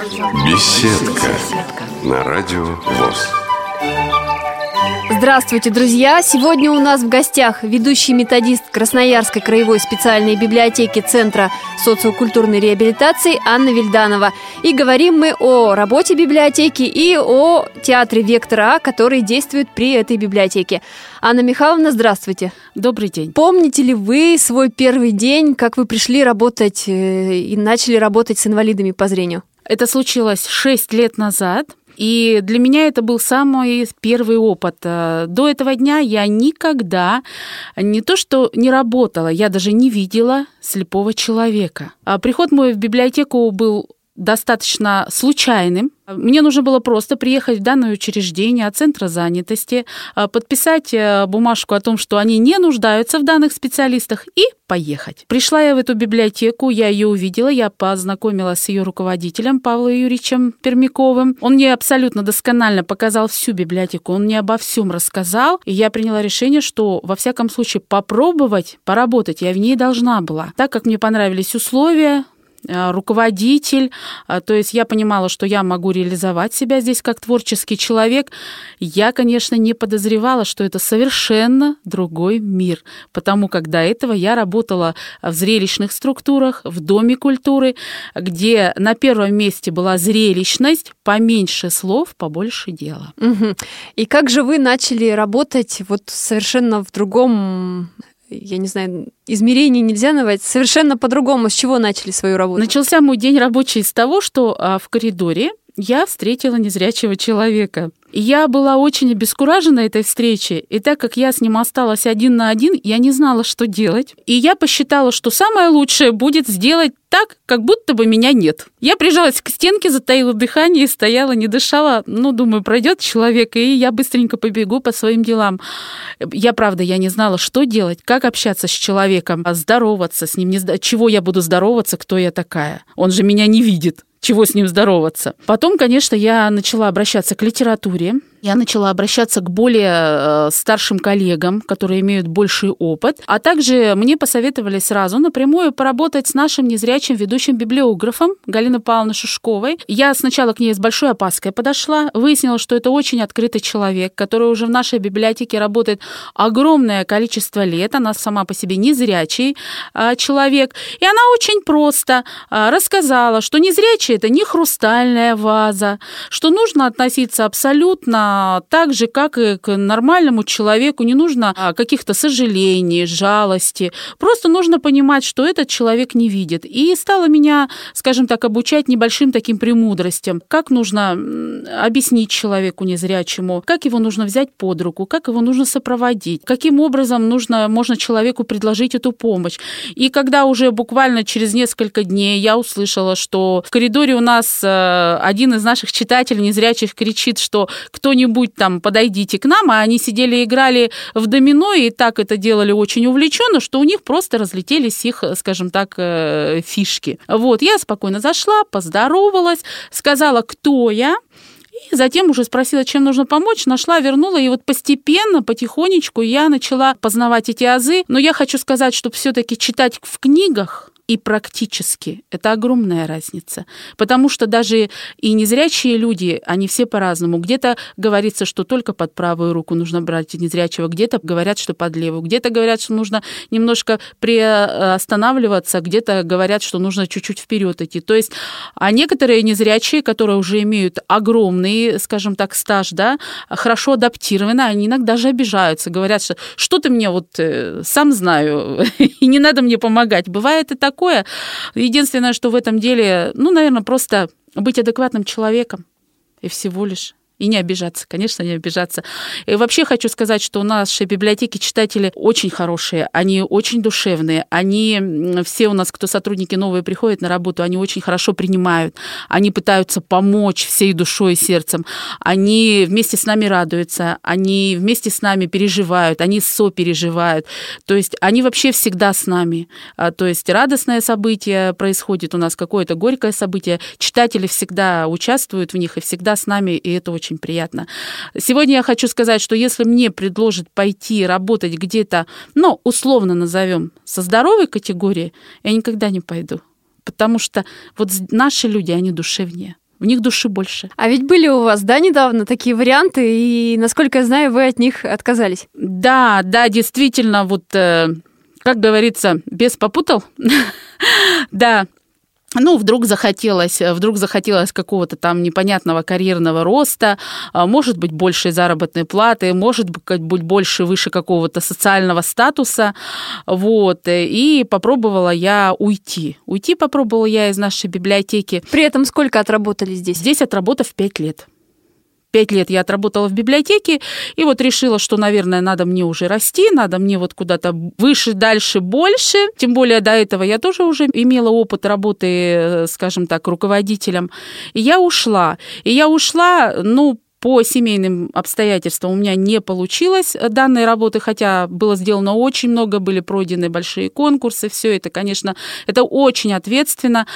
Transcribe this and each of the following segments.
Беседка на радио ВОЗ. Здравствуйте, друзья! Сегодня у нас в гостях ведущий методист Красноярской краевой специальной библиотеки Центра социокультурной реабилитации Анна Вильданова. И говорим мы о работе библиотеки и о театре «Вектора А», который действует при этой библиотеке. Анна Михайловна, здравствуйте. Добрый день. Помните ли вы свой первый день, как вы пришли работать э, и начали работать с инвалидами по зрению? Это случилось 6 лет назад. И для меня это был самый первый опыт. Э, до этого дня я никогда не то что не работала, я даже не видела слепого человека. А приход мой в библиотеку был достаточно случайным. Мне нужно было просто приехать в данное учреждение от центра занятости, а, подписать э, бумажку о том, что они не нуждаются в данных специалистах, и поехать. Пришла я в эту библиотеку, я ее увидела, я познакомилась с ее руководителем Павлом Юрьевичем Пермяковым. Он мне абсолютно досконально показал всю библиотеку, он мне обо всем рассказал, и я приняла решение, что во всяком случае попробовать поработать я в ней должна была. Так как мне понравились условия, руководитель, э, то есть я понимала, что я могу реализовать себя здесь как творческий человек. Я, конечно, не подозревала, что это совершенно другой мир, потому как до этого я работала в зрелищных структурах, в Доме культуры, где на первом месте была зрелищность, поменьше слов, побольше дела. Угу. И как же вы начали работать вот совершенно в другом я не знаю, измерений нельзя назвать, совершенно по-другому. С чего начали свою работу? Начался мой день рабочий с того, что а, в коридоре я встретила незрячего человека. Я была очень обескуражена этой встречей, и так как я с ним осталась один на один, я не знала, что делать. И я посчитала, что самое лучшее будет сделать так, как будто бы меня нет. Я прижалась к стенке, затаила дыхание и стояла, не дышала. Ну, думаю, пройдет человек, и я быстренько побегу по своим делам. Я, правда, я не знала, что делать, как общаться с человеком, здороваться с ним, не, чего я буду здороваться, кто я такая. Он же меня не видит чего с ним здороваться. Потом, конечно, я начала обращаться к литературе, я начала обращаться к более э, старшим коллегам, которые имеют больший опыт, а также мне посоветовали сразу напрямую поработать с нашим незрячим ведущим библиографом Галиной Павловной Шушковой. Я сначала к ней с большой опаской подошла, выяснила, что это очень открытый человек, который уже в нашей библиотеке работает огромное количество лет, она сама по себе незрячий э, человек, и она очень просто э, рассказала, что незрячий это не хрустальная ваза, что нужно относиться абсолютно так же, как и к нормальному человеку. Не нужно а, каких-то сожалений, жалости. Просто нужно понимать, что этот человек не видит. И стала меня, скажем так, обучать небольшим таким премудростям. Как нужно объяснить человеку незрячему, как его нужно взять под руку, как его нужно сопроводить, каким образом нужно, можно человеку предложить эту помощь. И когда уже буквально через несколько дней я услышала, что в коридоре у нас э, один из наших читателей незрячих кричит, что кто кто-нибудь там, подойдите к нам, а они сидели и играли в домино, и так это делали очень увлеченно, что у них просто разлетелись их, скажем так, э, фишки. Вот, я спокойно зашла, поздоровалась, сказала, кто я, и затем уже спросила, чем нужно помочь, нашла, вернула, и вот постепенно, потихонечку я начала познавать эти азы. Но я хочу сказать, что все-таки читать в книгах и практически. Это огромная разница. Потому что даже и незрячие люди, они все по-разному. Где-то говорится, что только под правую руку нужно брать незрячего, где-то говорят, что под левую, где-то говорят, что нужно немножко приостанавливаться, где-то говорят, что нужно чуть-чуть вперед идти. То есть, а некоторые незрячие, которые уже имеют огромный, скажем так, стаж, да, хорошо адаптированы, они иногда даже обижаются, говорят, что что ты мне вот э, сам знаю, и не надо мне помогать. Бывает и так такое. Единственное, что в этом деле, ну, наверное, просто быть адекватным человеком и всего лишь. И не обижаться, конечно, не обижаться. И вообще хочу сказать, что у нашей библиотеки читатели очень хорошие, они очень душевные, они все у нас, кто сотрудники новые приходят на работу, они очень хорошо принимают, они пытаются помочь всей душой и сердцем, они вместе с нами радуются, они вместе с нами переживают, они сопереживают, то есть они вообще всегда с нами. А, то есть радостное событие происходит у нас, какое-то горькое событие, читатели всегда участвуют в них и всегда с нами, и это очень очень приятно. Сегодня я хочу сказать, что если мне предложат пойти работать где-то, ну, условно назовем, со здоровой категории, я никогда не пойду. Потому что вот наши люди, они душевнее. в них души больше. А ведь были у вас, да, недавно такие варианты, и, насколько я знаю, вы от них отказались. Да, да, действительно, вот, э, как говорится, без попутал. Да, ну, вдруг захотелось, вдруг захотелось какого-то там непонятного карьерного роста, а, может быть, большей заработной платы, может быть, больше, выше какого-то социального статуса, вот, и попробовала я уйти. Уйти попробовала я из нашей библиотеки. При этом сколько отработали здесь? Здесь отработав пять лет. Пять лет я отработала в библиотеке, и вот решила, что, наверное, надо мне уже расти, надо мне вот куда-то выше, дальше, больше. Тем более до этого я тоже уже имела опыт работы, э, скажем так, руководителем. И я ушла. И я ушла, ну, по семейным обстоятельствам у меня не получилось данной работы, хотя было сделано очень много, были пройдены большие конкурсы, все это, конечно, это очень ответственно.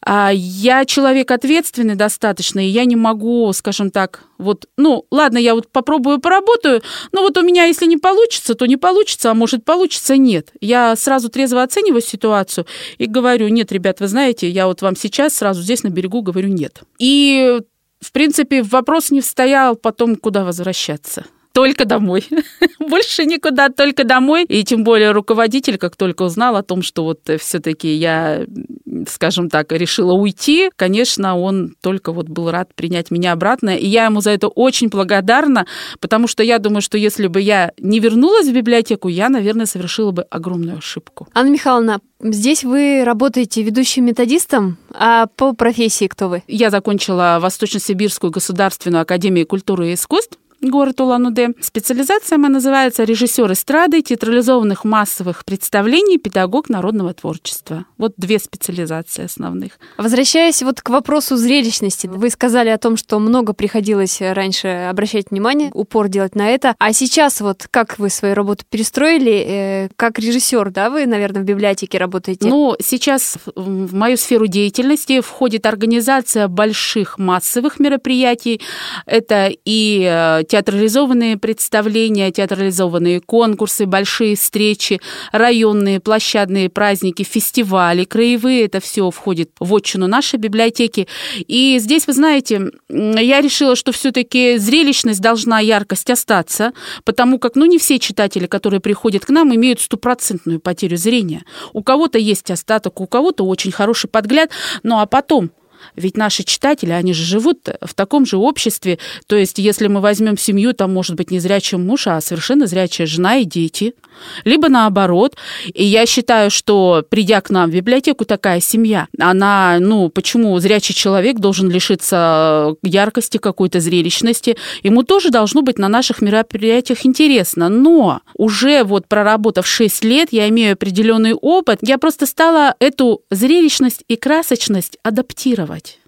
А я человек ответственный достаточно, и я не могу, скажем так, вот, ну, ладно, я вот попробую поработаю, но вот у меня, если не получится, то не получится, а может получится, нет. Я сразу трезво оцениваю ситуацию и говорю, нет, ребят, вы знаете, я вот вам сейчас сразу здесь на берегу говорю нет. И в принципе, вопрос не встоял потом, куда возвращаться только домой. Больше никуда, только домой. И тем более руководитель, как только узнал о том, что вот все-таки я, скажем так, решила уйти, конечно, он только вот был рад принять меня обратно. И я ему за это очень благодарна, потому что я думаю, что если бы я не вернулась в библиотеку, я, наверное, совершила бы огромную ошибку. Анна Михайловна, Здесь вы работаете ведущим методистом, а по профессии кто вы? Я закончила Восточно-Сибирскую государственную академию культуры и искусств город Улан-Удэ. Специализация моя называется режиссер эстрады, театрализованных массовых представлений, педагог народного творчества. Вот две специализации основных. Возвращаясь вот к вопросу зрелищности, вы сказали о том, что много приходилось раньше обращать внимание, упор делать на это. А сейчас вот как вы свою работу перестроили, э, как режиссер, да, вы, наверное, в библиотеке работаете? Ну, сейчас в мою сферу деятельности входит организация больших массовых мероприятий. Это и э, театрализованные представления, театрализованные конкурсы, большие встречи, районные, площадные праздники, фестивали, краевые, это все входит в отчину нашей библиотеки. И здесь, вы знаете, я решила, что все-таки зрелищность должна, яркость остаться, потому как, ну, не все читатели, которые приходят к нам, имеют стопроцентную потерю зрения. У кого-то есть остаток, у кого-то очень хороший подгляд, ну а потом ведь наши читатели, они же живут в таком же обществе. То есть, если мы возьмем семью, там может быть не зрячий муж, а совершенно зрячая жена и дети. Либо наоборот. И я считаю, что придя к нам в библиотеку такая семья, она, ну, почему зрячий человек должен лишиться яркости, какой-то зрелищности? Ему тоже должно быть на наших мероприятиях интересно. Но уже вот проработав 6 лет, я имею определенный опыт, я просто стала эту зрелищность и красочность адаптировать делать.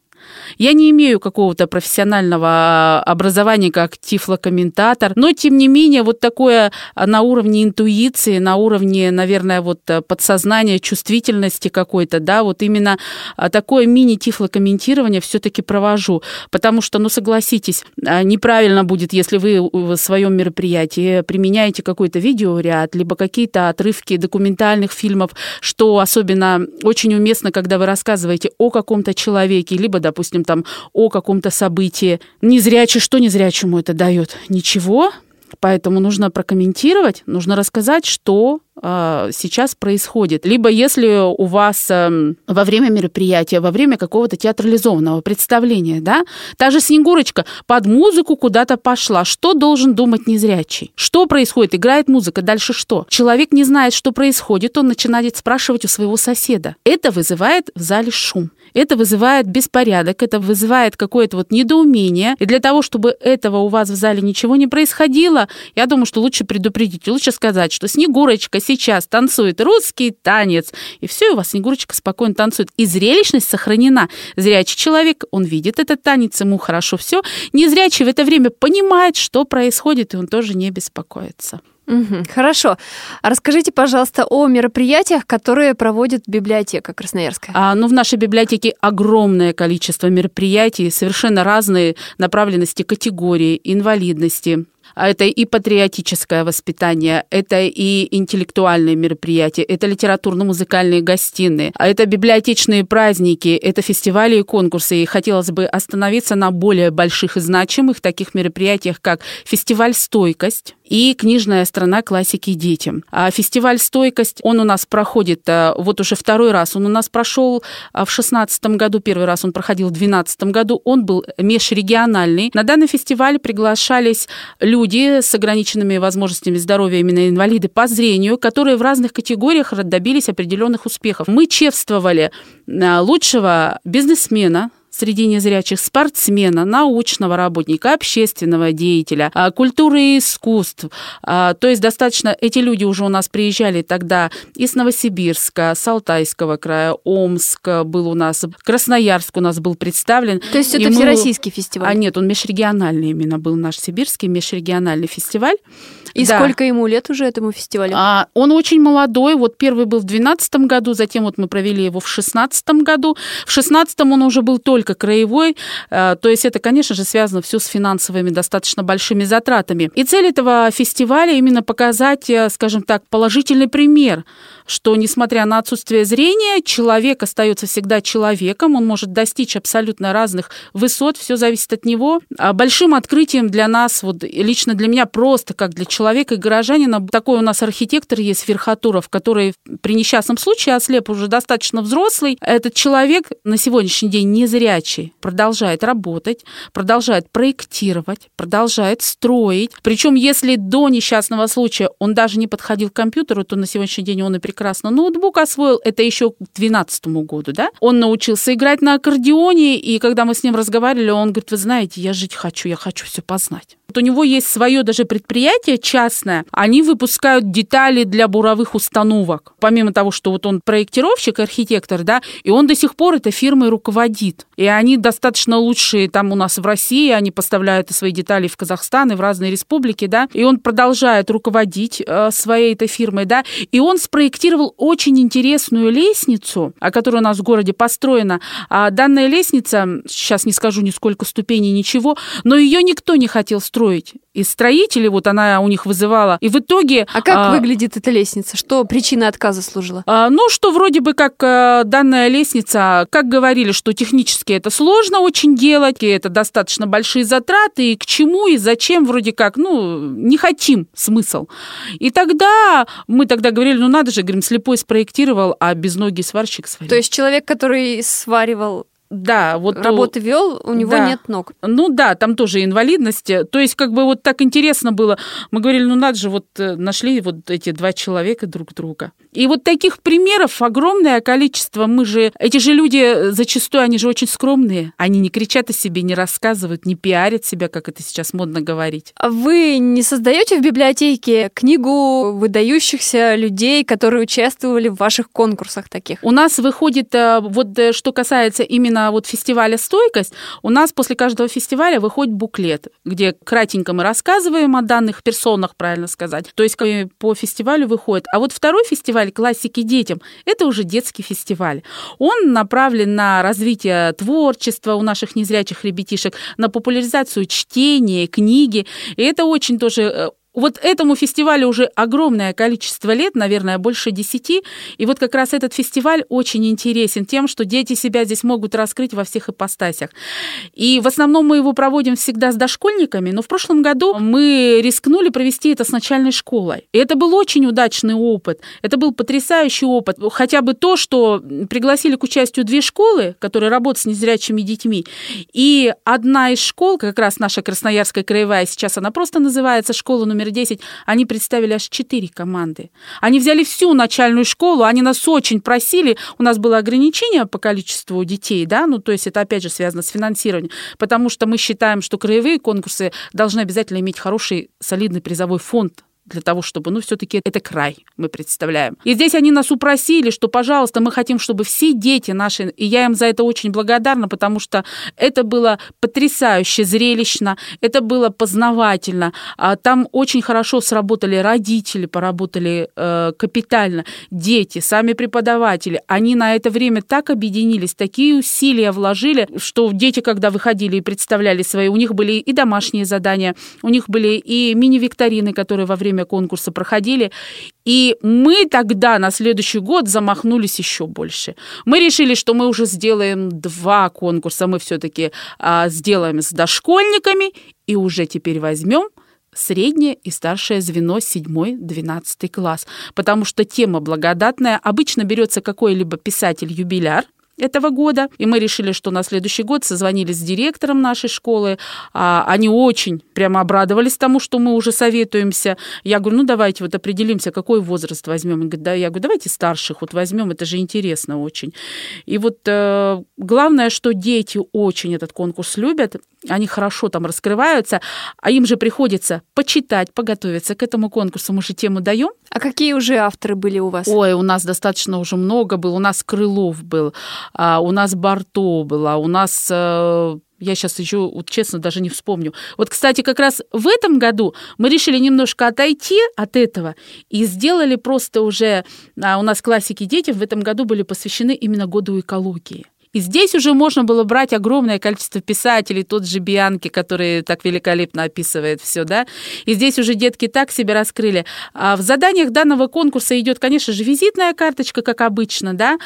Я не имею какого-то профессионального образования как тифлокомментатор, но тем не менее вот такое а, на уровне интуиции, на уровне, наверное, вот э, подсознания, чувствительности какой-то, да, вот именно а, такое мини-тифлокомментирование все-таки провожу, потому что, ну, согласитесь, а, неправильно будет, если вы в своем мероприятии применяете какой-то видеоряд, либо какие-то отрывки документальных фильмов, что особенно очень уместно, когда вы рассказываете о каком-то человеке, либо, допустим, допустим, там о каком-то событии. Незрячий, что незрячему это дает? Ничего. Поэтому нужно прокомментировать, нужно рассказать, что сейчас происходит. Либо если у вас э, во время мероприятия, во время какого-то театрализованного представления, да, та же Снегурочка под музыку куда-то пошла, что должен думать незрячий? Что происходит? Играет музыка, дальше что? Человек не знает, что происходит, он начинает спрашивать у своего соседа. Это вызывает в зале шум. Это вызывает беспорядок, это вызывает какое-то вот недоумение. И для того, чтобы этого у вас в зале ничего не происходило, я думаю, что лучше предупредить, лучше сказать, что Снегурочка сейчас танцует русский танец, и все, и у вас Снегурочка спокойно танцует. И зрелищность сохранена. Зрячий человек, он видит этот танец, ему хорошо все. Незрячий в это время понимает, что происходит, и он тоже не беспокоится. Угу, хорошо. Расскажите, пожалуйста, о мероприятиях, которые проводит библиотека Красноярская. А, ну, в нашей библиотеке огромное количество мероприятий, совершенно разные направленности, категории, инвалидности, А это и патриотическое воспитание, это и интеллектуальные мероприятия, это литературно-музыкальные гостиные, а это библиотечные праздники, это фестивали и конкурсы. И хотелось бы остановиться на более больших и значимых таких мероприятиях, как фестиваль «Стойкость», и книжная страна классики детям. А фестиваль «Стойкость», он у нас проходит э, вот уже второй раз. Он у нас прошел э, в шестнадцатом году, первый раз он проходил в двенадцатом году. Он был межрегиональный. На данный фестиваль приглашались люди с ограниченными возможностями здоровья, именно инвалиды по зрению, которые в разных категориях добились определенных успехов. Мы чествовали э, лучшего бизнесмена, среди незрячих спортсмена, научного работника, общественного деятеля, а, культуры и искусств. А, то есть достаточно, эти люди уже у нас приезжали тогда из Новосибирска, с Алтайского края, Омск был у нас, Красноярск у нас был представлен. То есть это и всероссийский мы... фестиваль? А нет, он межрегиональный именно был наш сибирский межрегиональный фестиваль. И да. сколько ему лет уже этому фестивалю? А, он очень молодой. Вот первый был в 2012 году, затем вот мы провели его в 2016 году. В 2016 он уже был только краевой. А, то есть это, конечно же, связано все с финансовыми достаточно большими затратами. И цель этого фестиваля именно показать, э, скажем так, положительный пример что, несмотря на отсутствие зрения, человек остается всегда человеком, он может достичь абсолютно разных высот, все зависит от него. А большим открытием для нас, вот лично для меня просто как для человека и горожанина, такой у нас архитектор есть Верхотуров, который при несчастном случае ослеп уже достаточно взрослый. Этот человек на сегодняшний день незрячий, продолжает работать, продолжает проектировать, продолжает строить. Причем, если до несчастного случая он даже не подходил к компьютеру, то на сегодняшний день он и прекрасно ноутбук освоил, это еще к 2012 году, да. Он научился играть на аккордеоне, и когда мы с ним разговаривали, он говорит, вы знаете, я жить хочу, я хочу все познать. Вот у него есть свое даже предприятие частное. Они выпускают детали для буровых установок. Помимо того, что вот он проектировщик, архитектор, да, и он до сих пор этой фирмой руководит. И они достаточно лучшие там у нас в России, они поставляют свои детали в Казахстан и в разные республики, да, и он продолжает руководить э, своей этой фирмой, да, и он спроектировал очень интересную лестницу, о которой у нас в городе построена. А данная лестница, сейчас не скажу ни сколько ступеней, ничего, но ее никто не хотел строить строить. И строители, вот она у них вызывала. И в итоге... А как а, выглядит эта лестница? Что причина отказа служила? А, ну, что вроде бы как а, данная лестница, как говорили, что технически это сложно очень делать, и это достаточно большие затраты, и к чему, и зачем, вроде как, ну, не хотим смысл. И тогда мы тогда говорили, ну, надо же, говорим, слепой спроектировал, а без ноги сварщик сварил. То есть человек, который сваривал да, вот работы вел, у него да. нет ног. Ну да, там тоже инвалидность. То есть как бы вот так интересно было. Мы говорили, ну надо же, вот э, нашли вот эти два человека друг друга. И вот таких примеров огромное количество. Мы же, эти же люди э, зачастую, они же очень скромные. Они не кричат о себе, не рассказывают, не пиарят себя, как это сейчас модно говорить. А вы не создаете в библиотеке книгу выдающихся людей, которые участвовали в ваших конкурсах таких? У нас выходит, э, вот что касается именно вот фестиваля «Стойкость» у нас после каждого фестиваля выходит буклет, где кратенько мы рассказываем о данных персонах, правильно сказать. То есть по фестивалю выходит. А вот второй фестиваль «Классики детям» — это уже детский фестиваль. Он направлен на развитие творчества у наших незрячих ребятишек, на популяризацию чтения, книги. И это очень тоже э, вот этому фестивалю уже огромное количество лет, наверное, больше десяти. И вот как раз этот фестиваль очень интересен тем, что дети себя здесь могут раскрыть во всех ипостасях. И в основном мы его проводим всегда с дошкольниками, но в прошлом году мы рискнули провести это с начальной школой. И это был очень удачный опыт. Это был потрясающий опыт. Хотя бы то, что пригласили к участию две школы, которые работают с незрячими детьми. И одна из школ, как раз наша Красноярская краевая, сейчас она просто называется школа номер номер 10, они представили аж четыре команды. Они взяли всю начальную школу, они нас очень просили, у нас было ограничение по количеству детей, да, ну, то есть это, опять же, связано с финансированием, потому что мы считаем, что краевые конкурсы должны обязательно иметь хороший, солидный призовой фонд для того, чтобы, ну, все-таки это край, мы представляем. И здесь они нас упросили, что, пожалуйста, мы хотим, чтобы все дети наши, и я им за это очень благодарна, потому что это было потрясающе зрелищно, это было познавательно. А там очень хорошо сработали родители, поработали э, капитально, дети, сами преподаватели. Они на это время так объединились, такие усилия вложили, что дети, когда выходили и представляли свои, у них были и домашние задания, у них были и мини-викторины, которые во время конкурса проходили. И мы тогда на следующий год замахнулись еще больше. Мы решили, что мы уже сделаем два конкурса, мы все-таки а, сделаем с дошкольниками и уже теперь возьмем среднее и старшее звено 7-12 класс, потому что тема благодатная. Обычно берется какой-либо писатель-юбиляр, этого года. И мы решили, что на следующий год созвонились с директором нашей школы. А, они очень прямо обрадовались тому, что мы уже советуемся. Я говорю, ну давайте вот определимся, какой возраст возьмем. Говорит, да, я говорю, давайте старших вот возьмем, это же интересно очень. И вот э, главное, что дети очень этот конкурс любят, они хорошо там раскрываются, а им же приходится почитать, поготовиться к этому конкурсу. Мы же тему даем. А какие уже авторы были у вас? Ой, у нас достаточно уже много было. У нас Крылов был, а, у нас Барто была, у нас э, я сейчас еще, вот, честно, даже не вспомню. Вот, кстати, как раз в этом году мы решили немножко отойти от этого и сделали просто уже... А, у нас классики детям в этом году были посвящены именно году экологии. И здесь уже можно было брать огромное количество писателей, тот же Бианки, который так великолепно описывает все, да. И здесь уже детки так себя раскрыли. А в заданиях данного конкурса идет, конечно же, визитная карточка, как обычно, да.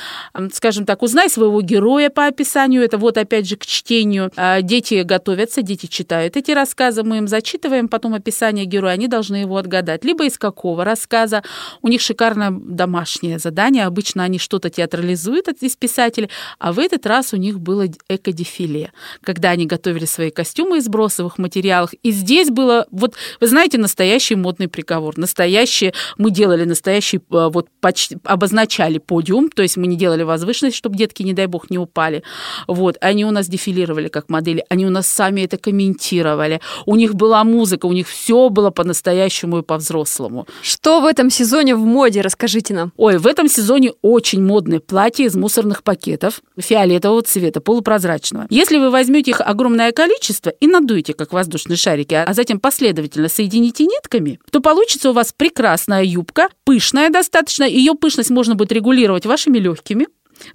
Скажем так, узнай своего героя по описанию. Это вот опять же к чтению. А дети готовятся, дети читают эти рассказы, мы им зачитываем потом описание героя, они должны его отгадать. Либо из какого рассказа. У них шикарное домашнее задание. Обычно они что-то театрализуют из писателей, а вы этот раз у них было эко-дефиле, когда они готовили свои костюмы из бросовых материалов. И здесь было, вот, вы знаете, настоящий модный приговор. Настоящий, мы делали настоящий, э, вот, почти, обозначали подиум, то есть мы не делали возвышенность, чтобы детки, не дай бог, не упали. Вот, они у нас дефилировали как модели, они у нас сами это комментировали. У них была музыка, у них все было по-настоящему и по-взрослому. Что в этом сезоне в моде, расскажите нам. Ой, в этом сезоне очень модные платья из мусорных пакетов, фиолетовые фиолетового цвета, полупрозрачного. Если вы возьмете их огромное количество и надуете, как воздушные шарики, а затем последовательно соедините нитками, то получится у вас прекрасная юбка, пышная достаточно. Ее пышность можно будет регулировать вашими легкими,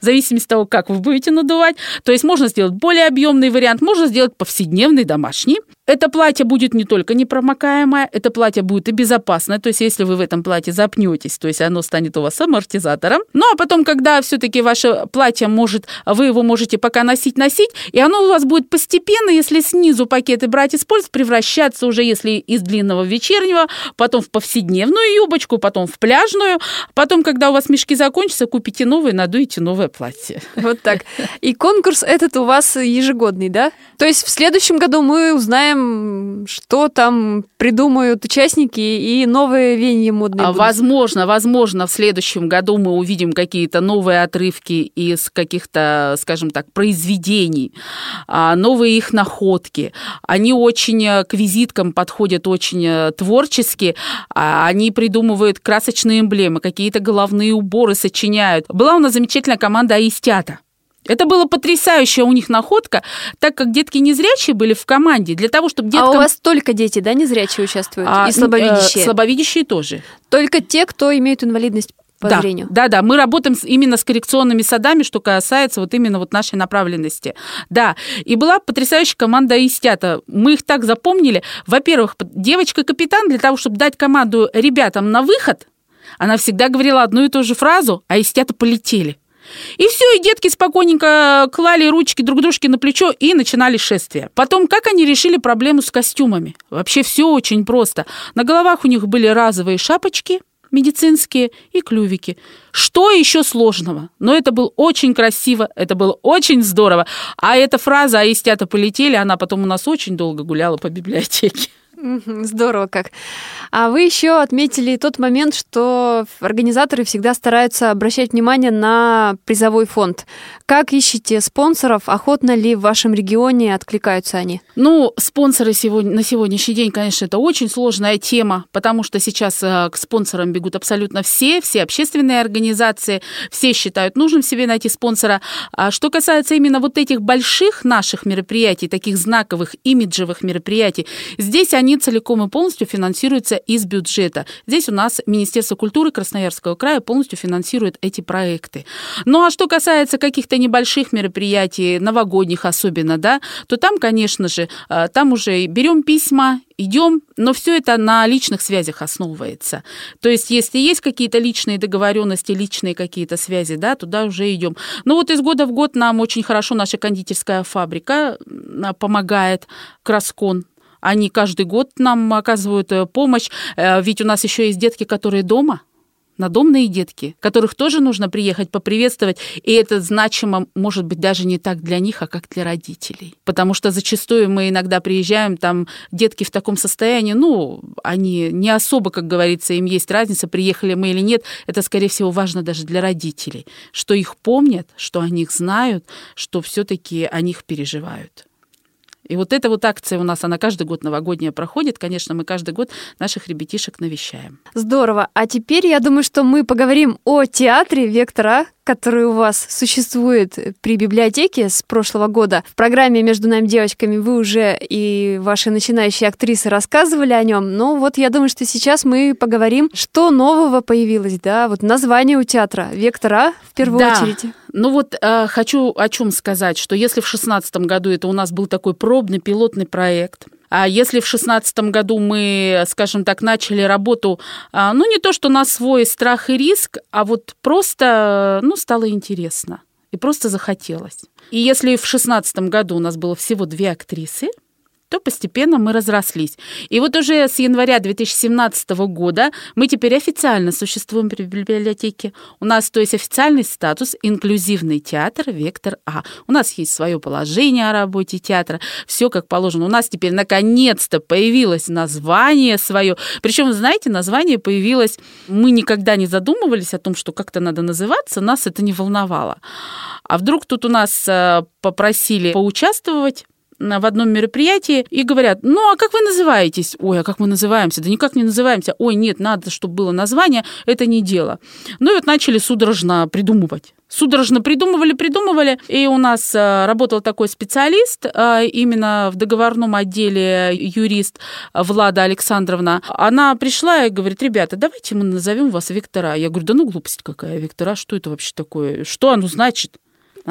в зависимости от того, как вы будете надувать. То есть можно сделать более объемный вариант, можно сделать повседневный, домашний. Это платье будет не только непромокаемое, это платье будет и безопасное. То есть, если вы в этом платье запнетесь, то есть оно станет у вас амортизатором. Ну а потом, когда все-таки ваше платье может, вы его можете пока носить-носить, и оно у вас будет постепенно, если снизу пакеты брать использовать, превращаться уже, если из длинного вечернего, потом в повседневную юбочку, потом в пляжную. Потом, когда у вас мешки закончатся, купите новые, надуете новое платье. Вот так. И конкурс этот у вас ежегодный, да? То есть в следующем году мы узнаем посмотрим, что там придумают участники и новые веяния модные. А возможно, возможно, в следующем году мы увидим какие-то новые отрывки из каких-то, скажем так, произведений, а, новые их находки. Они очень э, к визиткам подходят очень э, творчески. А, они придумывают красочные эмблемы, какие-то головные уборы сочиняют. Была у нас замечательная команда Аистята. Это была потрясающая у них находка, так как детки незрячие были в команде, для того, чтобы деткам... А у вас только дети, да, незрячие участвуют? А, и слабовидящие? Э, слабовидящие тоже. Только те, кто имеет инвалидность по да, зрению. Да, да, мы работаем именно с коррекционными садами, что касается вот именно вот нашей направленности. Да, и была потрясающая команда Истята. Мы их так запомнили. Во-первых, девочка-капитан для того, чтобы дать команду ребятам на выход, она всегда говорила одну и ту же фразу, а Истята полетели. И все, и детки спокойненько клали ручки друг дружке на плечо и начинали шествие. Потом, как они решили проблему с костюмами? Вообще все очень просто. На головах у них были разовые шапочки, медицинские и клювики. Что еще сложного? Но это было очень красиво, это было очень здорово. А эта фраза «А истята полетели», она потом у нас очень долго гуляла по библиотеке. Здорово как. А вы еще отметили тот момент, что организаторы всегда стараются обращать внимание на призовой фонд. Как ищете спонсоров? Охотно ли в вашем регионе откликаются они? Ну, спонсоры сегодня, на сегодняшний день, конечно, это очень сложная тема, потому что сейчас э, к спонсорам бегут абсолютно все, все общественные организации, все считают нужным себе найти спонсора. А что касается именно вот этих больших наших мероприятий, таких знаковых, имиджевых мероприятий, здесь они целиком и полностью финансируются из бюджета. Здесь у нас Министерство культуры Красноярского края полностью финансирует эти проекты. Ну а что касается каких-то небольших мероприятий, новогодних особенно, да, то там, конечно же, э, там уже берем письма, идем, но все это на личных связях основывается. То есть, если есть какие-то личные договоренности, личные какие-то связи, да, туда уже идем. Но вот из года в год нам очень хорошо наша кондитерская фабрика помогает, Краскон, они каждый год нам оказывают э, помощь, э, ведь у нас еще есть детки, которые дома, надомные детки, которых тоже нужно приехать поприветствовать, и это значимо, может быть, даже не так для них, а как для родителей. Потому что зачастую мы иногда приезжаем, там детки в таком состоянии, ну, они не особо, как говорится, им есть разница, приехали мы или нет, это, скорее всего, важно даже для родителей, что их помнят, что о них знают, что все-таки о них переживают. И вот эта вот акция у нас, она каждый год новогодняя проходит. Конечно, мы каждый год наших ребятишек навещаем. Здорово. А теперь я думаю, что мы поговорим о театре «Вектора», который у вас существует при библиотеке с прошлого года. В программе «Между нами девочками» вы уже и ваши начинающие актрисы рассказывали о нем. Но вот я думаю, что сейчас мы поговорим, что нового появилось, да, вот название у театра «Вектора» в первую да. очередь. Ну вот э, хочу о чем сказать, что если в 2016 году это у нас был такой пробный пилотный проект, а если в шестнадцатом году мы, скажем так, начали работу, а, ну, не то, что на свой страх и риск, а вот просто, ну, стало интересно. И просто захотелось. И если в шестнадцатом году у нас было всего две актрисы, то постепенно мы разрослись. И вот уже с января 2017 года мы теперь официально существуем при библиотеке. У нас, то есть, официальный статус инклюзивный театр «Вектор А». У нас есть свое положение о работе театра, все как положено. У нас теперь наконец-то появилось название свое. Причем, знаете, название появилось, мы никогда не задумывались о том, что как-то надо называться, нас это не волновало. А вдруг тут у нас э, попросили поучаствовать в одном мероприятии и говорят, ну, а как вы называетесь? Ой, а как мы называемся? Да никак не называемся. Ой, нет, надо, чтобы было название, это не дело. Ну и вот начали судорожно придумывать судорожно придумывали, придумывали. И у нас э, работал такой специалист, э, именно в договорном отделе юрист Влада Александровна. Она пришла и говорит, ребята, давайте мы назовем вас Виктора. Я говорю, да ну глупость какая, Виктора, что это вообще такое? Что оно значит?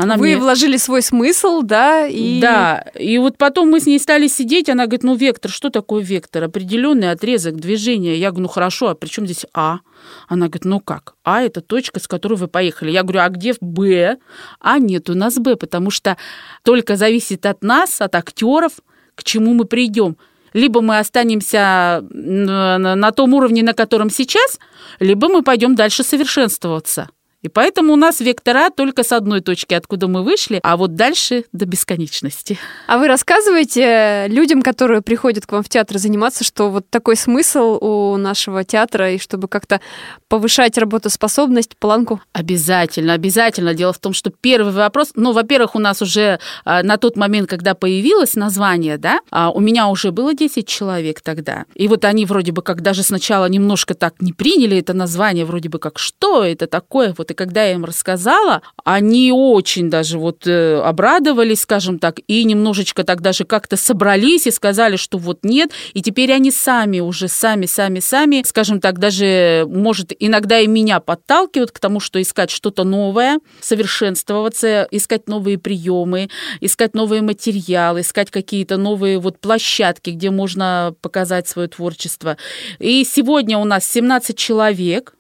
Она Вы мне... вложили свой смысл, да? И... Да, и вот потом мы с ней стали сидеть, она говорит, ну, вектор, что такое вектор? Определенный отрезок движения. Я говорю, ну, хорошо, а при чем здесь А? Она говорит, ну как? А это точка, с которой вы поехали. Я говорю, а где Б? А нет, у нас Б, потому что только зависит от нас, от актеров, к чему мы придем. Либо мы останемся на том уровне, на котором сейчас, либо мы пойдем дальше совершенствоваться. И поэтому у нас вектора только с одной точки, откуда мы вышли, а вот дальше до бесконечности. А вы рассказываете людям, которые приходят к вам в театр заниматься, что вот такой смысл у нашего театра, и чтобы как-то повышать работоспособность, планку? Обязательно, обязательно. Дело в том, что первый вопрос, ну, во-первых, у нас уже а, на тот момент, когда появилось название, да, а, у меня уже было 10 человек тогда. И вот они вроде бы как даже сначала немножко так не приняли это название, вроде бы как, что это такое, вот и когда я им рассказала, они очень даже вот э, обрадовались, скажем так, и немножечко так даже как-то собрались и сказали, что вот нет, и теперь они сами уже, сами, сами, сами, скажем так, даже, может, иногда и меня подталкивают к тому, что искать что-то новое, совершенствоваться, искать новые приемы, искать новые материалы, искать какие-то новые вот площадки, где можно показать свое творчество. И сегодня у нас 17 человек,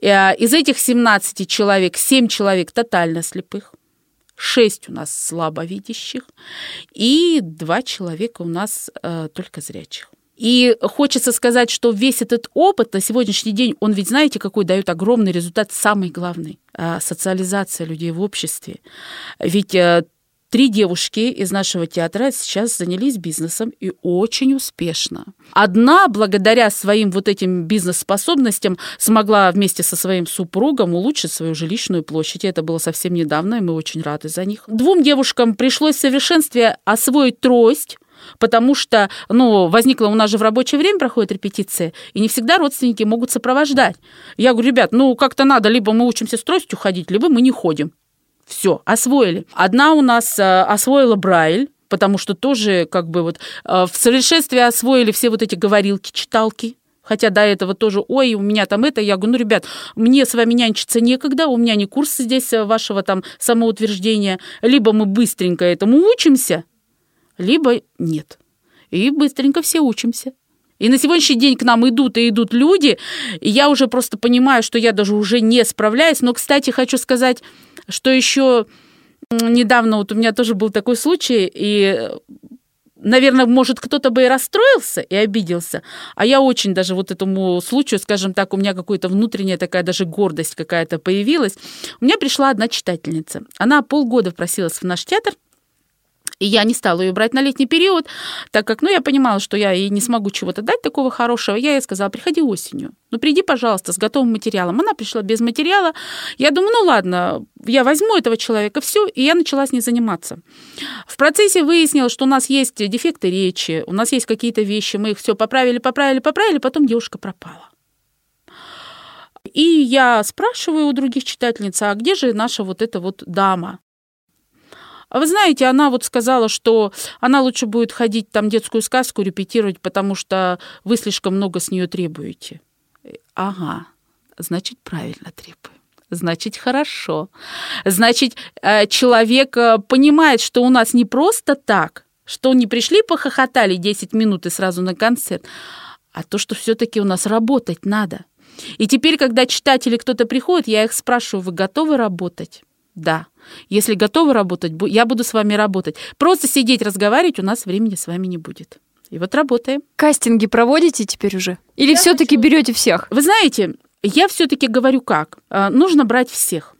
из этих 17 человек 7 человек тотально слепых, 6 у нас слабовидящих и 2 человека у нас э, только зрячих. И хочется сказать, что весь этот опыт на сегодняшний день, он ведь знаете, какой дает огромный результат, самый главный э, – социализация людей в обществе. Ведь Три девушки из нашего театра сейчас занялись бизнесом и очень успешно. Одна, благодаря своим вот этим бизнес-способностям, смогла вместе со своим супругом улучшить свою жилищную площадь. И это было совсем недавно, и мы очень рады за них. Двум девушкам пришлось в совершенстве освоить трость, потому что, ну, возникло у нас же в рабочее время проходит репетиция, и не всегда родственники могут сопровождать. Я говорю, ребят, ну, как-то надо, либо мы учимся с тростью ходить, либо мы не ходим. Все, освоили. Одна у нас э, освоила Брайль, потому что тоже как бы вот э, в совершенстве освоили все вот эти говорилки, читалки, Хотя до этого тоже, ой, у меня там это. Я говорю, ну, ребят, мне с вами нянчиться некогда, у меня не курс здесь э, вашего там самоутверждения. Либо мы быстренько этому учимся, либо нет. И быстренько все учимся. И на сегодняшний день к нам идут и идут люди, и я уже просто понимаю, что я даже уже не справляюсь. Но, кстати, хочу сказать, что еще недавно вот у меня тоже был такой случай, и наверное, может, кто-то бы и расстроился и обиделся, а я очень даже вот этому случаю, скажем так, у меня какая-то внутренняя такая даже гордость какая-то появилась. У меня пришла одна читательница. Она полгода просилась в наш театр, и я не стала ее брать на летний период, так как, ну, я понимала, что я ей не смогу чего-то дать такого хорошего. Я ей сказала, приходи осенью. Ну, приди, пожалуйста, с готовым материалом. Она пришла без материала. Я думаю, ну, ладно, я возьму этого человека, все, и я начала с ней заниматься. В процессе выяснилось, что у нас есть дефекты речи, у нас есть какие-то вещи, мы их все поправили, поправили, поправили, потом девушка пропала. И я спрашиваю у других читательниц, а где же наша вот эта вот дама? А вы знаете, она вот сказала, что она лучше будет ходить там детскую сказку репетировать, потому что вы слишком много с нее требуете. Ага, значит, правильно требую. Значит, хорошо. Значит, э, человек э, понимает, что у нас не просто так, что не пришли, похохотали 10 минут и сразу на концерт, а то, что все-таки у нас работать надо. И теперь, когда читатели кто-то приходит, я их спрашиваю, вы готовы работать? Да. Если готовы работать, я буду с вами работать. Просто сидеть, разговаривать у нас времени с вами не будет. И вот работаем. Кастинги проводите теперь уже? Или все-таки берете всех? Вы знаете, я все-таки говорю как? А, нужно брать всех.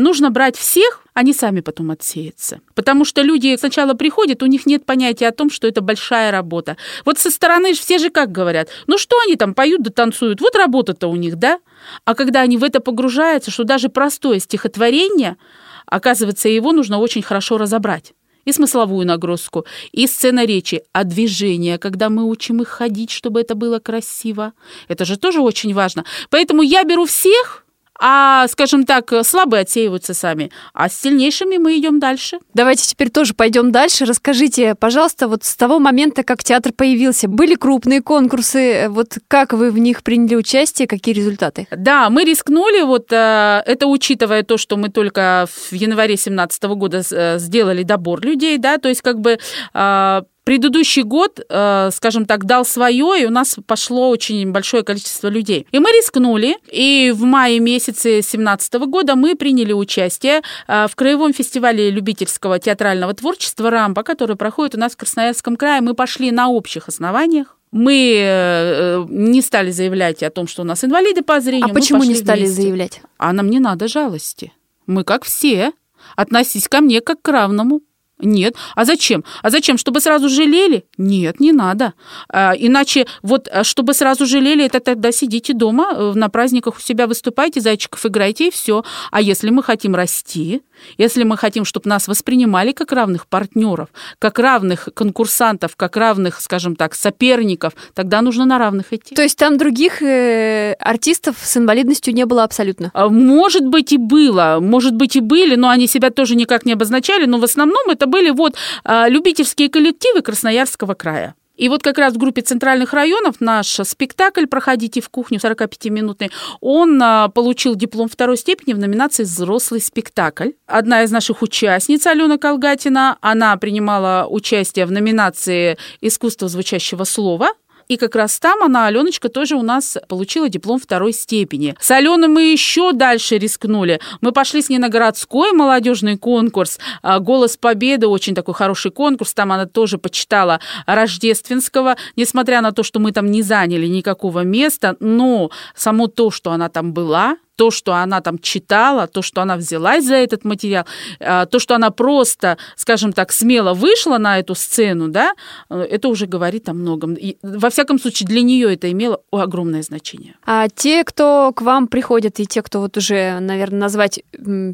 Нужно брать всех, они сами потом отсеются. Потому что люди сначала приходят, у них нет понятия о том, что это большая работа. Вот со стороны все же как говорят, ну что они там поют да танцуют, вот работа-то у них, да? А когда они в это погружаются, что даже простое стихотворение, оказывается, его нужно очень хорошо разобрать и смысловую нагрузку, и сцена речи, а движение, когда мы учим их ходить, чтобы это было красиво. Это же тоже очень важно. Поэтому я беру всех, а, скажем так, слабые отсеиваются сами, а с сильнейшими мы идем дальше. Давайте теперь тоже пойдем дальше. Расскажите, пожалуйста, вот с того момента, как театр появился, были крупные конкурсы, вот как вы в них приняли участие, какие результаты? Да, мы рискнули, вот э, это учитывая то, что мы только в январе 2017 года э, сделали добор людей, да, то есть как бы э, предыдущий год, э, скажем так, дал свое, и у нас пошло очень большое количество людей. И мы рискнули, и в мае месяце 2017 года мы приняли участие э, в Краевом фестивале любительского театрального творчества «Рамба», который проходит у нас в Красноярском крае. Мы пошли на общих основаниях. Мы э, не стали заявлять о том, что у нас инвалиды по зрению. А почему не стали вместе. заявлять? А нам не надо жалости. Мы, как все, относись ко мне как к равному. Нет. А зачем? А зачем? Чтобы сразу жалели? Нет, не надо. А, иначе вот, а, чтобы сразу жалели, это тогда сидите дома, э, на праздниках у себя выступайте, зайчиков играйте и все. А если мы хотим расти, если мы хотим, чтобы нас воспринимали как равных партнеров, как равных конкурсантов, как равных, скажем так, соперников, тогда нужно на равных идти. То есть там других э, артистов с инвалидностью не было абсолютно? А, может быть и было, может быть и были, но они себя тоже никак не обозначали, но в основном это были вот а, любительские коллективы Красноярского края. И вот как раз в группе центральных районов наш спектакль «Проходите в кухню» 45-минутный, он а, получил диплом второй степени в номинации «Взрослый спектакль». Одна из наших участниц, Алена Колгатина, она принимала участие в номинации «Искусство звучащего слова», и как раз там она, Аленочка, тоже у нас получила диплом второй степени. С Аленой мы еще дальше рискнули. Мы пошли с ней на городской молодежный конкурс. А, «Голос Победы» очень такой хороший конкурс. Там она тоже почитала Рождественского. Несмотря на то, что мы там не заняли никакого места, но само то, что она там была, то, что она там читала, то, что она взялась за этот материал, а, то, что она просто, скажем так, смело вышла на эту сцену, да, это уже говорит о многом. И, во всяком случае, для нее это имело огромное значение. А те, кто к вам приходят, и те, кто вот уже, наверное, назвать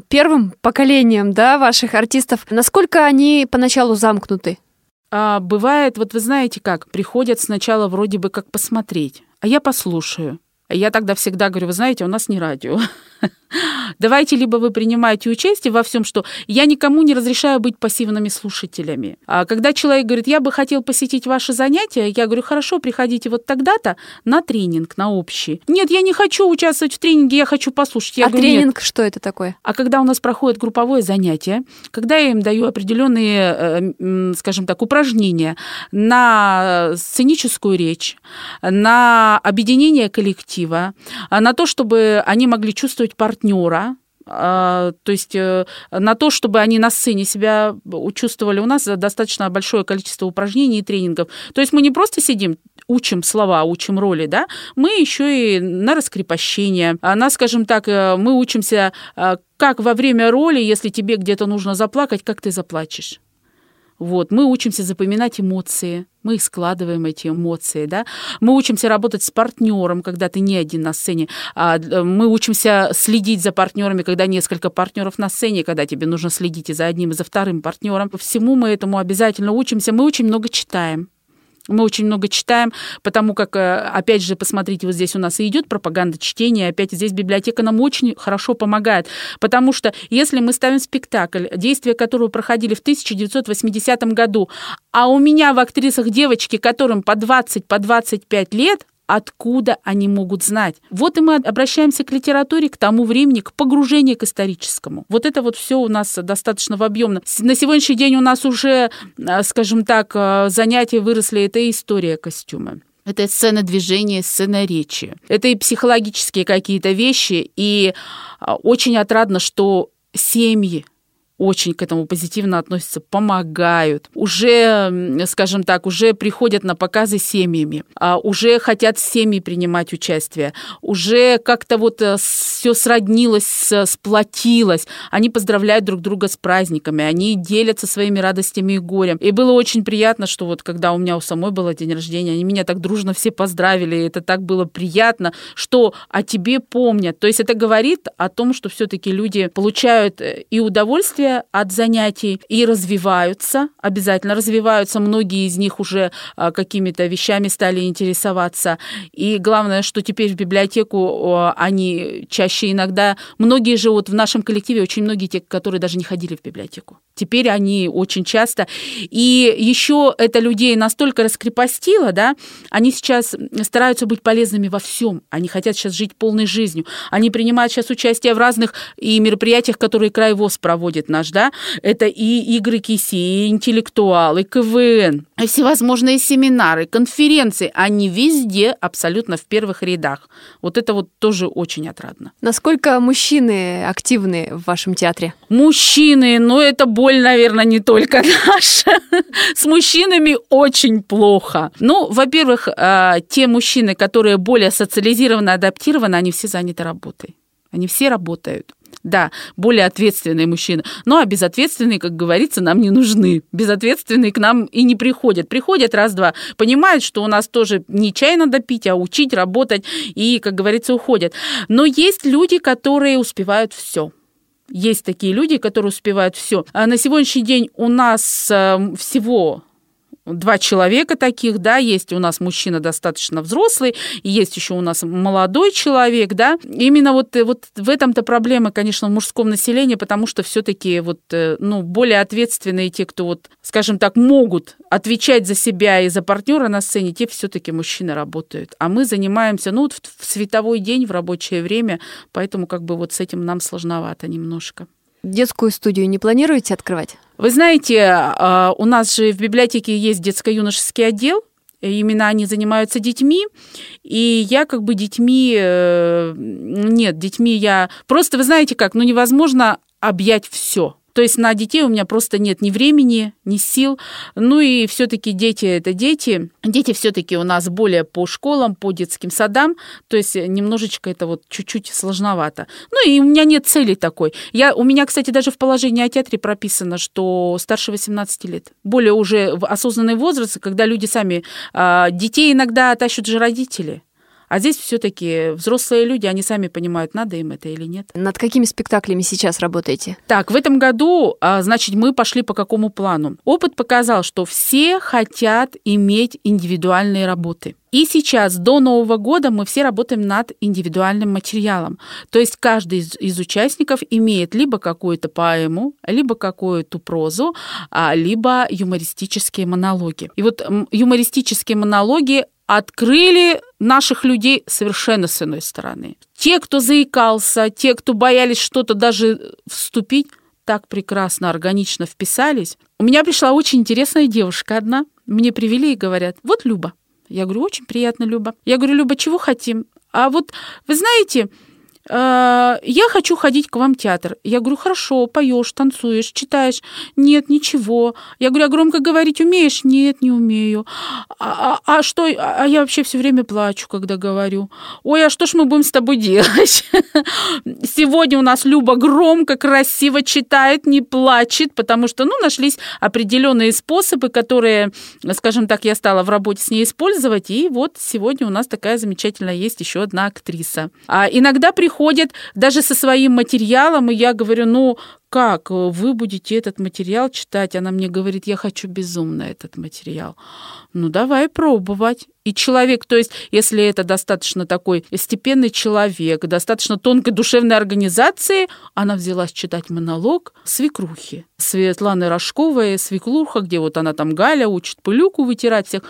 первым поколением, да, ваших артистов, насколько они поначалу замкнуты? А бывает, вот вы знаете как, приходят сначала вроде бы как посмотреть, а я послушаю. Я тогда всегда говорю, вы знаете, у нас не радио. Давайте либо вы принимаете участие во всем, что я никому не разрешаю быть пассивными слушателями. А когда человек говорит, я бы хотел посетить ваши занятия, я говорю, хорошо, приходите вот тогда-то на тренинг, на общий. Нет, я не хочу участвовать в тренинге, я хочу послушать. Я а говорю, тренинг нет. что это такое? А когда у нас проходит групповое занятие, когда я им даю определенные, э, скажем так, упражнения на сценическую речь, на объединение коллектива, на то, чтобы они могли чувствовать чувствовать партнера, а, то есть э, на то, чтобы они на сцене себя чувствовали, у нас достаточно большое количество упражнений и тренингов. То есть мы не просто сидим, учим слова, учим роли, да, мы еще и на раскрепощение, а на, скажем так, э, мы учимся, э, как во время роли, если тебе где-то нужно заплакать, как ты заплачешь. Вот, мы учимся запоминать эмоции, мы складываем, эти эмоции, да. Мы учимся работать с партнером, когда ты не один на сцене. А, мы учимся следить за партнерами, когда несколько партнеров на сцене, когда тебе нужно следить и за одним, и за вторым партнером. Всему мы этому обязательно учимся. Мы очень много читаем. Мы очень много читаем, потому как, э, опять же, посмотрите, вот здесь у нас и идет пропаганда чтения, опять здесь библиотека нам очень хорошо помогает, потому что если мы ставим спектакль, действия которого проходили в 1980 году, а у меня в актрисах девочки, которым по 20, по 25 лет, откуда они могут знать. Вот и мы обращаемся к литературе, к тому времени, к погружению к историческому. Вот это вот все у нас достаточно в объемном. На сегодняшний день у нас уже, э, скажем так, э, занятия выросли, это история костюма. Это сцена движения, сцена речи. Это и психологические какие-то вещи. И э, очень отрадно, что семьи очень к этому позитивно относятся, помогают, уже, скажем так, уже приходят на показы семьями, а уже хотят семьи принимать участие, уже как-то вот э, все сроднилось, сплотилось, они поздравляют друг друга с праздниками, они делятся своими радостями и горем. И было очень приятно, что вот когда у меня у самой был день рождения, они меня так дружно все поздравили, это так было приятно, что о тебе помнят. То есть это говорит о том, что все-таки люди получают э, и удовольствие, удовольствие от занятий и развиваются, обязательно развиваются. Многие из них уже а, какими-то вещами стали интересоваться. И главное, что теперь в библиотеку они чаще иногда... Многие же вот в нашем коллективе, очень многие те, которые даже не ходили в библиотеку. Теперь они очень часто. И еще это людей настолько раскрепостило, да, они сейчас стараются быть полезными во всем. Они хотят сейчас жить полной жизнью. Они принимают сейчас участие в разных и мероприятиях, которые Край ВОЗ проводит наш, да. Это и игры КИСИ, и интеллектуалы, и КВН, и всевозможные семинары, конференции. Они везде абсолютно в первых рядах. Вот это вот тоже очень отрадно. Насколько мужчины активны в вашем театре? Мужчины, но это более боль, наверное, не только наша. С мужчинами очень плохо. Ну, во-первых, а, те мужчины, которые более социализированы, адаптированы, они все заняты работой. Они все работают. Да, более ответственные мужчины. Ну, а безответственные, как говорится, нам не нужны. Безответственные к нам и не приходят. Приходят раз-два, понимают, что у нас тоже не чай надо пить, а учить, работать, и, как говорится, уходят. Но есть люди, которые успевают все. Есть такие люди, которые успевают все. А на сегодняшний день у нас э, всего два человека таких, да, есть у нас мужчина достаточно взрослый, есть еще у нас молодой человек, да. Именно вот, э, вот в этом-то проблема, конечно, в мужском населении, потому что все-таки вот, э, ну, более ответственные те, кто вот, скажем так, могут отвечать за себя и за партнера на сцене, те все-таки мужчины работают. А мы занимаемся, ну, вот в световой день, в рабочее время, поэтому как бы вот с этим нам сложновато немножко. Детскую студию не планируете открывать? Вы знаете, а, у нас же в библиотеке есть детско-юношеский отдел, Именно они занимаются детьми, и я как бы детьми... Э, нет, детьми я... Просто вы знаете как, ну невозможно объять все. То есть на детей у меня просто нет ни времени, ни сил. Ну и все-таки дети это дети. Дети все-таки у нас более по школам, по детским садам. То есть немножечко это вот чуть-чуть сложновато. Ну и у меня нет цели такой. Я, у меня, кстати, даже в положении о театре прописано, что старше 18 лет. Более уже в осознанный возраст, когда люди сами... А, детей иногда тащат же родители. А здесь все-таки взрослые люди, они сами понимают, надо им это или нет. Над какими спектаклями сейчас работаете? Так, в этом году, а, значит, мы пошли по какому плану? Опыт показал, что все хотят иметь индивидуальные работы. И сейчас, до Нового года, мы все работаем над индивидуальным материалом. То есть каждый из, из участников имеет либо какую-то поэму, либо какую-то прозу, а, либо юмористические монологи. И вот юмористические монологи открыли наших людей совершенно с иной стороны. Те, кто заикался, те, кто боялись что-то даже вступить, так прекрасно, органично вписались. У меня пришла очень интересная девушка одна. Мне привели и говорят, вот Люба. Я говорю, очень приятно, Люба. Я говорю, Люба, чего хотим? А вот, вы знаете, «Э, я хочу ходить к вам в театр. Я говорю, хорошо, поешь, танцуешь, читаешь. Нет, ничего. Я говорю, а громко говорить умеешь? Нет, не умею. А, а, а что? А я вообще все время плачу, когда говорю. Ой, а что ж мы будем с тобой делать? Сегодня у нас Люба громко, красиво читает, не плачет, потому что, ну, нашлись определенные способы, которые, скажем так, я стала в работе с ней использовать. И вот сегодня у нас такая замечательная есть еще одна актриса. А иногда приходит приходят даже со своим материалом, и я говорю, ну, как вы будете этот материал читать? Она мне говорит, я хочу безумно этот материал. Ну, давай пробовать. И человек, то есть, если это достаточно такой степенный человек, достаточно тонкой душевной организации, она взялась читать монолог свекрухи. Светланы Рожковой, свекруха, где вот она там Галя учит пылюку вытирать всех.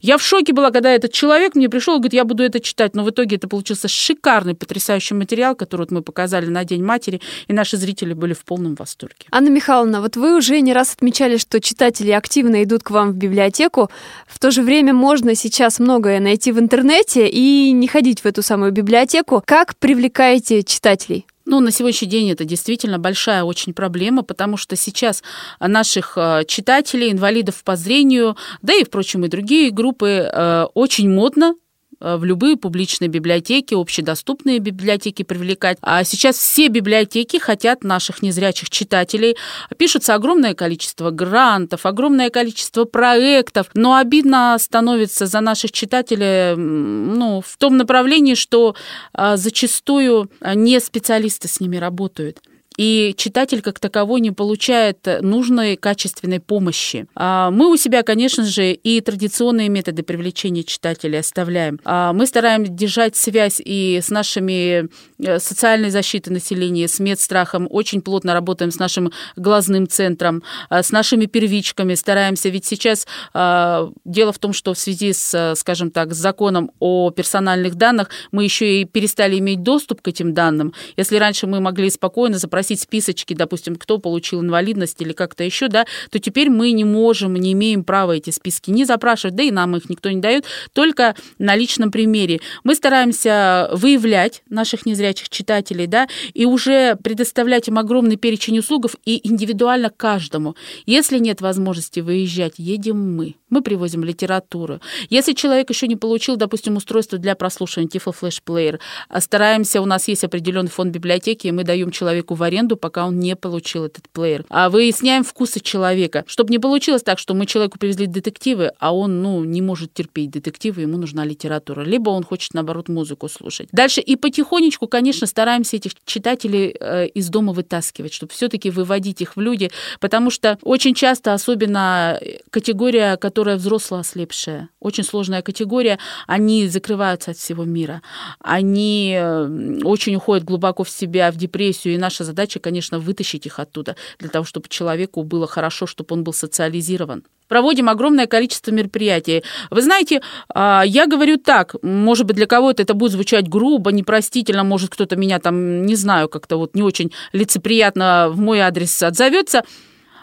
Я в шоке была, когда этот человек мне пришел и говорит, я буду это читать. Но в итоге это получился шикарный, потрясающий материал, который вот мы показали на День матери, и наши зрители были в полном восторге. Анна Михайловна, вот вы уже не раз отмечали, что читатели активно идут к вам в библиотеку. В то же время можно сейчас многое найти в интернете и не ходить в эту самую библиотеку. Как привлекаете читателей? Ну, на сегодняшний день это действительно большая очень проблема, потому что сейчас наших э, читателей, инвалидов по зрению, да и, впрочем, и другие группы э, очень модно в любые публичные библиотеки, общедоступные библиотеки привлекать. А сейчас все библиотеки хотят наших незрячих читателей. Пишутся огромное количество грантов, огромное количество проектов, но обидно становится за наших читателей ну, в том направлении, что а, зачастую не специалисты с ними работают и читатель как таковой не получает нужной качественной помощи. А мы у себя, конечно же, и традиционные методы привлечения читателей оставляем. А мы стараемся держать связь и с нашими э, социальной защитой населения, с медстрахом, очень плотно работаем с нашим глазным центром, а, с нашими первичками, стараемся, ведь сейчас а, дело в том, что в связи с, скажем так, с законом о персональных данных мы еще и перестали иметь доступ к этим данным. Если раньше мы могли спокойно запросить запросить списочки, допустим, кто получил инвалидность или как-то еще, да, то теперь мы не можем, не имеем права эти списки не запрашивать, да и нам их никто не дает, только на личном примере. Мы стараемся выявлять наших незрячих читателей, да, и уже предоставлять им огромный перечень услуг и индивидуально каждому. Если нет возможности выезжать, едем мы. Мы привозим литературу. Если человек еще не получил, допустим, устройство для прослушивания, Flash Player, стараемся, у нас есть определенный фонд библиотеки, и мы даем человеку в аренду аренду, пока он не получил этот плеер. А выясняем вкусы человека, чтобы не получилось так, что мы человеку привезли детективы, а он, ну, не может терпеть детективы, ему нужна литература. Либо он хочет, наоборот, музыку слушать. Дальше и потихонечку, конечно, стараемся этих читателей э, из дома вытаскивать, чтобы все-таки выводить их в люди, потому что очень часто, особенно категория, которая взрослая ослепшая, очень сложная категория, они закрываются от всего мира. Они э, очень уходят глубоко в себя, в депрессию, и наша задача задача, конечно, вытащить их оттуда, для того, чтобы человеку было хорошо, чтобы он был социализирован проводим огромное количество мероприятий. Вы знаете, а, я говорю так, может быть, для кого-то это будет звучать грубо, непростительно, может, кто-то меня там, не знаю, как-то вот не очень лицеприятно в мой адрес отзовется.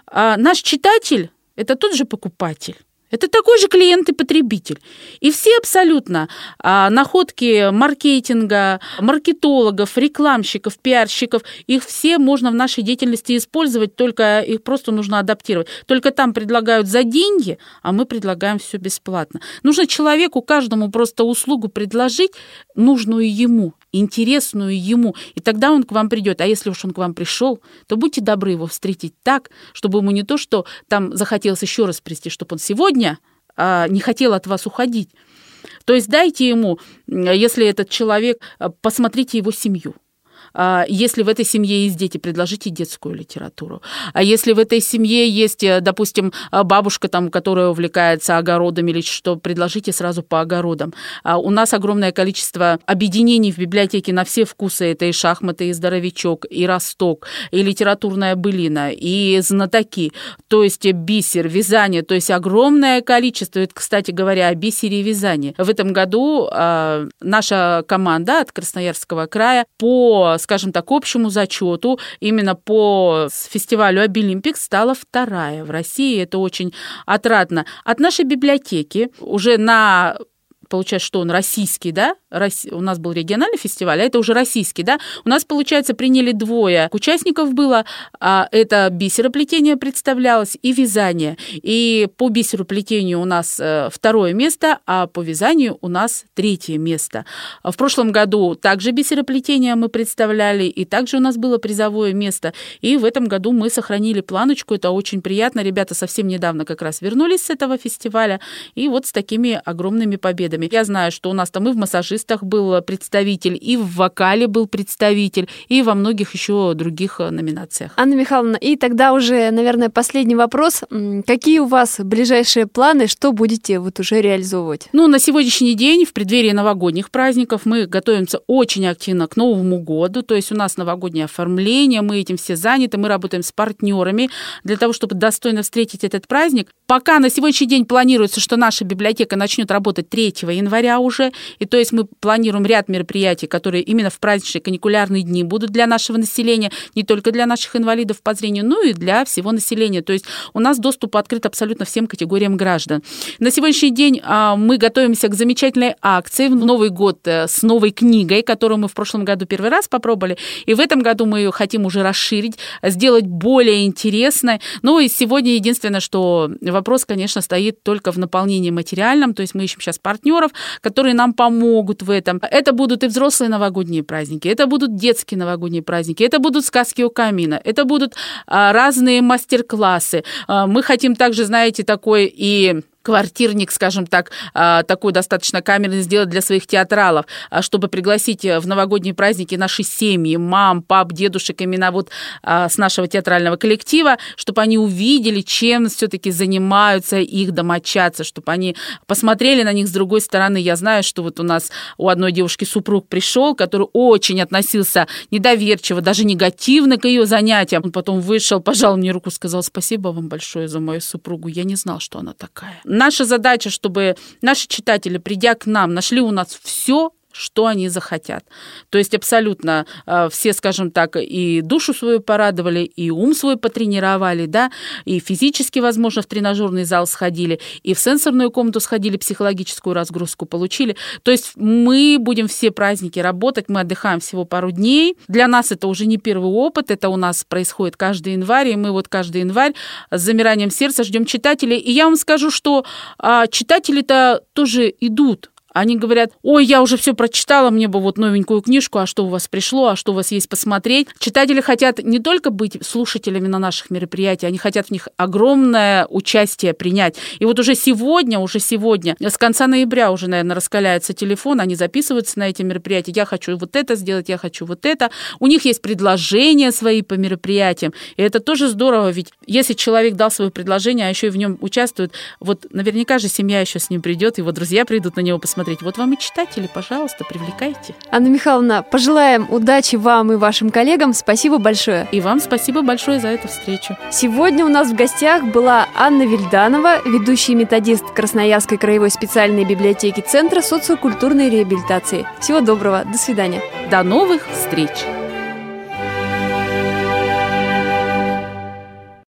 А, наш читатель – это тот же покупатель. Это такой же клиент и потребитель. И все абсолютно а, находки маркетинга, маркетологов, рекламщиков, пиарщиков, их все можно в нашей деятельности использовать, только их просто нужно адаптировать. Только там предлагают за деньги, а мы предлагаем все бесплатно. Нужно человеку, каждому просто услугу предложить, нужную ему, интересную ему, и тогда он к вам придет. А если уж он к вам пришел, то будьте добры его встретить так, чтобы ему не то, что там захотелось еще раз прийти, чтобы он сегодня а, не хотел от вас уходить. То есть дайте ему, если этот человек, а, посмотрите его семью. А, если в этой семье есть дети, предложите детскую литературу. А если в этой семье есть, э, допустим, а, бабушка, там, которая увлекается огородами или что, предложите сразу по огородам. А у нас огромное количество объединений в библиотеке на все вкусы. Это и шахматы, и здоровячок, и росток, и литературная былина, и знатоки. То есть бисер, вязание. То есть огромное количество. Это, кстати говоря, о бисере и вязании. В этом году наша команда от Красноярского края по скажем так, общему зачету именно по фестивалю Обилимпик стала вторая в России. Это очень отрадно. От нашей библиотеки уже на получается, что он российский, да, у нас был региональный фестиваль, а это уже российский, да, у нас, получается, приняли двое участников было, а это бисероплетение представлялось и вязание. И по бисероплетению у нас э, второе место, а по вязанию у нас третье место. В прошлом году также бисероплетение мы представляли, и также у нас было призовое место. И в этом году мы сохранили планочку, это очень приятно. Ребята совсем недавно как раз вернулись с этого фестиваля, и вот с такими огромными победами. Я знаю, что у нас там и в массажист артистах был представитель, и в вокале был представитель, и во многих еще других э, номинациях. Анна Михайловна, и тогда уже, наверное, последний вопрос. Какие у вас ближайшие планы, что будете вот уже реализовывать? Ну, на сегодняшний день, в преддверии новогодних праздников, мы готовимся очень активно к Новому году, то есть у нас новогоднее оформление, мы этим все заняты, мы работаем с партнерами для того, чтобы достойно встретить этот праздник. Пока на сегодняшний день планируется, что наша библиотека начнет работать 3 января уже, и то есть мы планируем ряд мероприятий, которые именно в праздничные каникулярные дни будут для нашего населения, не только для наших инвалидов по зрению, но и для всего населения. То есть у нас доступ открыт абсолютно всем категориям граждан. На сегодняшний день а, мы готовимся к замечательной акции в Новый год э, с новой книгой, которую мы в прошлом году первый раз попробовали, и в этом году мы ее хотим уже расширить, сделать более интересной. Ну и сегодня единственное, что вопрос, конечно, стоит только в наполнении материальном, то есть мы ищем сейчас партнеров, которые нам помогут в этом. Это будут и взрослые новогодние праздники, это будут детские новогодние праздники, это будут сказки у камина, это будут а, разные мастер-классы. А, мы хотим также, знаете, такой и квартирник, скажем так, а, такой достаточно камерный сделать для своих театралов, а, чтобы пригласить э, в новогодние праздники наши семьи, мам, пап, дедушек, именно вот а, с нашего театрального коллектива, чтобы они увидели, чем все-таки занимаются их домочадцы, чтобы они посмотрели на них с другой стороны. Я знаю, что вот у нас у одной девушки супруг пришел, который очень относился недоверчиво, даже негативно к ее занятиям. Он потом вышел, пожал мне руку, сказал спасибо вам большое за мою супругу. Я не знал, что она такая. Наша задача, чтобы наши читатели, придя к нам, нашли у нас все, что они захотят. То есть абсолютно э, все, скажем так, и душу свою порадовали, и ум свой потренировали, да, и физически, возможно, в тренажерный зал сходили, и в сенсорную комнату сходили, психологическую разгрузку получили. То есть мы будем все праздники работать, мы отдыхаем всего пару дней. Для нас это уже не первый опыт, это у нас происходит каждый январь, и мы вот каждый январь с замиранием сердца ждем читателей. И я вам скажу, что а, читатели-то тоже идут они говорят, ой, я уже все прочитала, мне бы вот новенькую книжку, а что у вас пришло, а что у вас есть посмотреть. Читатели хотят не только быть слушателями на наших мероприятиях, они хотят в них огромное участие принять. И вот уже сегодня, уже сегодня, с конца ноября уже, наверное, раскаляется телефон, они записываются на эти мероприятия. Я хочу вот это сделать, я хочу вот это. У них есть предложения свои по мероприятиям. И это тоже здорово, ведь если человек дал свое предложение, а еще и в нем участвует, вот наверняка же семья еще с ним придет, его друзья придут на него посмотреть посмотреть. Вот вам и читатели, пожалуйста, привлекайте. Анна Михайловна, пожелаем удачи вам и вашим коллегам. Спасибо большое. И вам спасибо большое за эту встречу. Сегодня у нас в гостях была Анна Вильданова, ведущий методист Красноярской краевой специальной библиотеки Центра социокультурной реабилитации. Всего доброго, до свидания. До новых встреч!